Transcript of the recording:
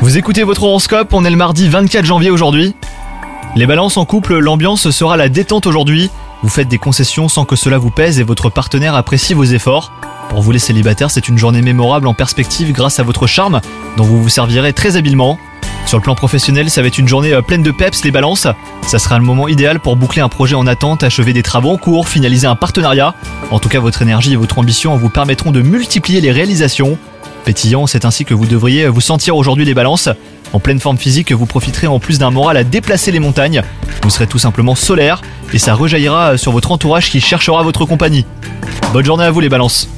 Vous écoutez votre horoscope, on est le mardi 24 janvier aujourd'hui. Les balances en couple, l'ambiance sera la détente aujourd'hui. Vous faites des concessions sans que cela vous pèse et votre partenaire apprécie vos efforts. Pour vous les célibataires, c'est une journée mémorable en perspective grâce à votre charme dont vous vous servirez très habilement. Sur le plan professionnel, ça va être une journée euh, pleine de peps les balances. Ça sera le moment idéal pour boucler un projet en attente, achever des travaux en cours, finaliser un partenariat. En tout cas, votre énergie et votre ambition vous permettront de multiplier les réalisations. C'est ainsi que vous devriez vous sentir aujourd'hui les balances. En pleine forme physique, vous profiterez en plus d'un moral à déplacer les montagnes. Vous serez tout simplement solaire et ça rejaillira sur votre entourage qui cherchera votre compagnie. Bonne journée à vous les balances